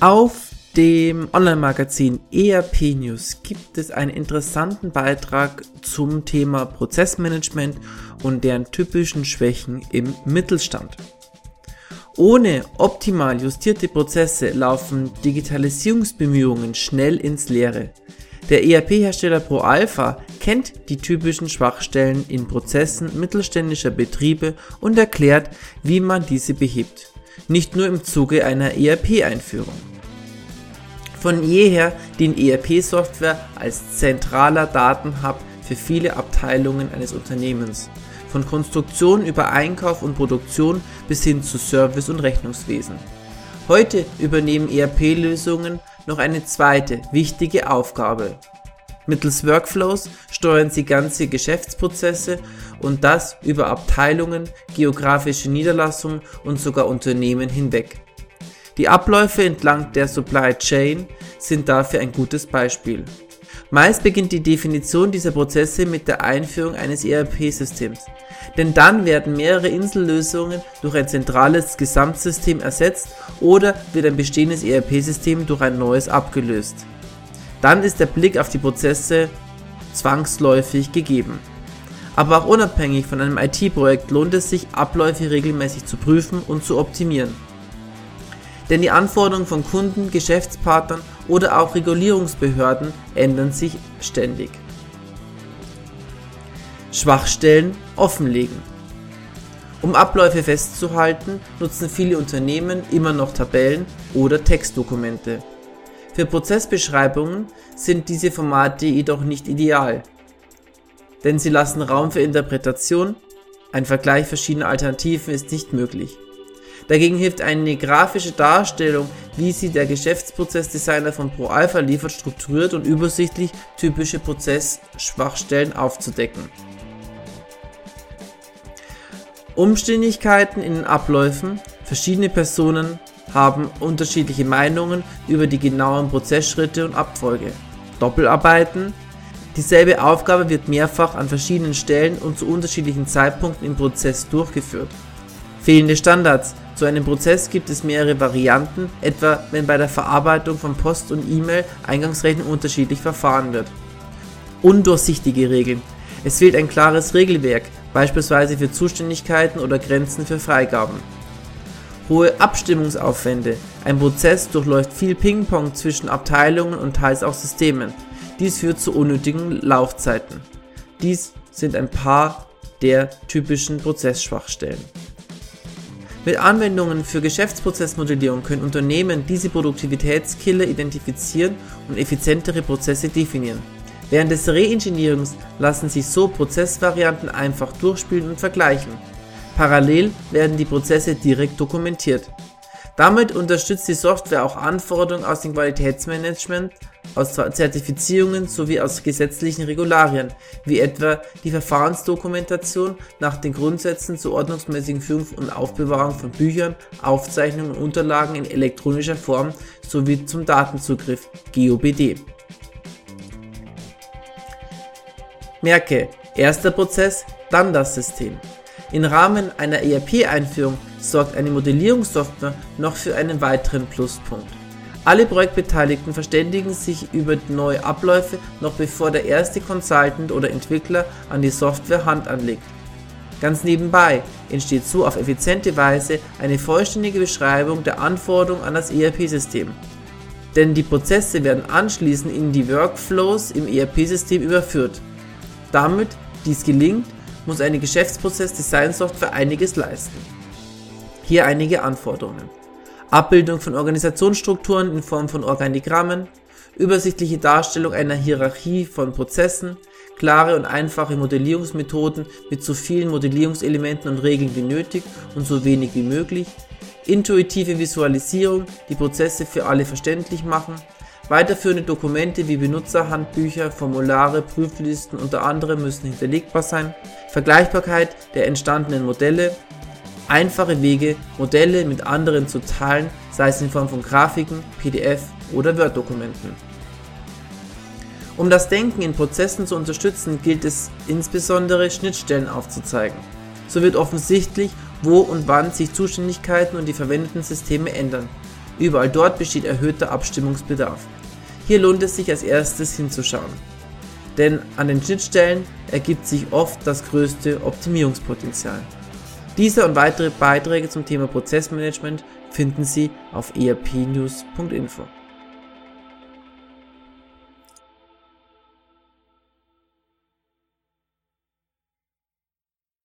Auf dem Online-Magazin ERP News gibt es einen interessanten Beitrag zum Thema Prozessmanagement und deren typischen Schwächen im Mittelstand. Ohne optimal justierte Prozesse laufen Digitalisierungsbemühungen schnell ins Leere. Der ERP-Hersteller ProAlpha kennt die typischen Schwachstellen in Prozessen mittelständischer Betriebe und erklärt, wie man diese behebt. Nicht nur im Zuge einer ERP-Einführung. Von jeher dient ERP-Software als zentraler Datenhub für viele Abteilungen eines Unternehmens, von Konstruktion über Einkauf und Produktion bis hin zu Service und Rechnungswesen. Heute übernehmen ERP-Lösungen noch eine zweite wichtige Aufgabe. Mittels Workflows steuern sie ganze Geschäftsprozesse und das über Abteilungen, geografische Niederlassungen und sogar Unternehmen hinweg. Die Abläufe entlang der Supply Chain sind dafür ein gutes Beispiel. Meist beginnt die Definition dieser Prozesse mit der Einführung eines ERP-Systems. Denn dann werden mehrere Insellösungen durch ein zentrales Gesamtsystem ersetzt oder wird ein bestehendes ERP-System durch ein neues abgelöst. Dann ist der Blick auf die Prozesse zwangsläufig gegeben. Aber auch unabhängig von einem IT-Projekt lohnt es sich, Abläufe regelmäßig zu prüfen und zu optimieren denn die Anforderungen von Kunden, Geschäftspartnern oder auch Regulierungsbehörden ändern sich ständig. Schwachstellen offenlegen. Um Abläufe festzuhalten, nutzen viele Unternehmen immer noch Tabellen oder Textdokumente. Für Prozessbeschreibungen sind diese Formate jedoch nicht ideal, denn sie lassen Raum für Interpretation, ein Vergleich verschiedener Alternativen ist nicht möglich. Dagegen hilft eine grafische Darstellung, wie sie der Geschäftsprozessdesigner von ProAlpha liefert, strukturiert und übersichtlich typische Prozessschwachstellen aufzudecken. Umständigkeiten in den Abläufen. Verschiedene Personen haben unterschiedliche Meinungen über die genauen Prozessschritte und Abfolge. Doppelarbeiten. Dieselbe Aufgabe wird mehrfach an verschiedenen Stellen und zu unterschiedlichen Zeitpunkten im Prozess durchgeführt. Fehlende Standards. Zu einem Prozess gibt es mehrere Varianten, etwa wenn bei der Verarbeitung von Post und E-Mail Eingangsrechnung unterschiedlich verfahren wird. Undurchsichtige Regeln. Es fehlt ein klares Regelwerk, beispielsweise für Zuständigkeiten oder Grenzen für Freigaben. Hohe Abstimmungsaufwände. Ein Prozess durchläuft viel Ping-Pong zwischen Abteilungen und teils auch Systemen. Dies führt zu unnötigen Laufzeiten. Dies sind ein paar der typischen Prozessschwachstellen. Mit Anwendungen für Geschäftsprozessmodellierung können Unternehmen diese Produktivitätskiller identifizieren und effizientere Prozesse definieren. Während des Reengineerings lassen sich so Prozessvarianten einfach durchspielen und vergleichen. Parallel werden die Prozesse direkt dokumentiert. Damit unterstützt die Software auch Anforderungen aus dem Qualitätsmanagement, aus Zertifizierungen sowie aus gesetzlichen Regularien, wie etwa die Verfahrensdokumentation nach den Grundsätzen zur ordnungsmäßigen Führung und Aufbewahrung von Büchern, Aufzeichnungen und Unterlagen in elektronischer Form sowie zum Datenzugriff GOBD. Merke, erster Prozess, dann das System. Im Rahmen einer ERP-Einführung sorgt eine Modellierungssoftware noch für einen weiteren Pluspunkt. Alle Projektbeteiligten verständigen sich über neue Abläufe, noch bevor der erste Consultant oder Entwickler an die Software Hand anlegt. Ganz nebenbei entsteht so auf effiziente Weise eine vollständige Beschreibung der Anforderungen an das ERP-System. Denn die Prozesse werden anschließend in die Workflows im ERP-System überführt. Damit dies gelingt, muss eine Geschäftsprozess-Design-Software einiges leisten. Hier einige Anforderungen. Abbildung von Organisationsstrukturen in Form von Organigrammen, übersichtliche Darstellung einer Hierarchie von Prozessen, klare und einfache Modellierungsmethoden mit so vielen Modellierungselementen und Regeln wie nötig und so wenig wie möglich, intuitive Visualisierung, die Prozesse für alle verständlich machen, Weiterführende Dokumente wie Benutzerhandbücher, Formulare, Prüflisten unter anderem müssen hinterlegbar sein, Vergleichbarkeit der entstandenen Modelle, einfache Wege, Modelle mit anderen zu teilen, sei es in Form von Grafiken, PDF oder Word-Dokumenten. Um das Denken in Prozessen zu unterstützen, gilt es insbesondere Schnittstellen aufzuzeigen. So wird offensichtlich, wo und wann sich Zuständigkeiten und die verwendeten Systeme ändern. Überall dort besteht erhöhter Abstimmungsbedarf. Hier lohnt es sich als erstes hinzuschauen. Denn an den Schnittstellen ergibt sich oft das größte Optimierungspotenzial. Diese und weitere Beiträge zum Thema Prozessmanagement finden Sie auf erpnews.info.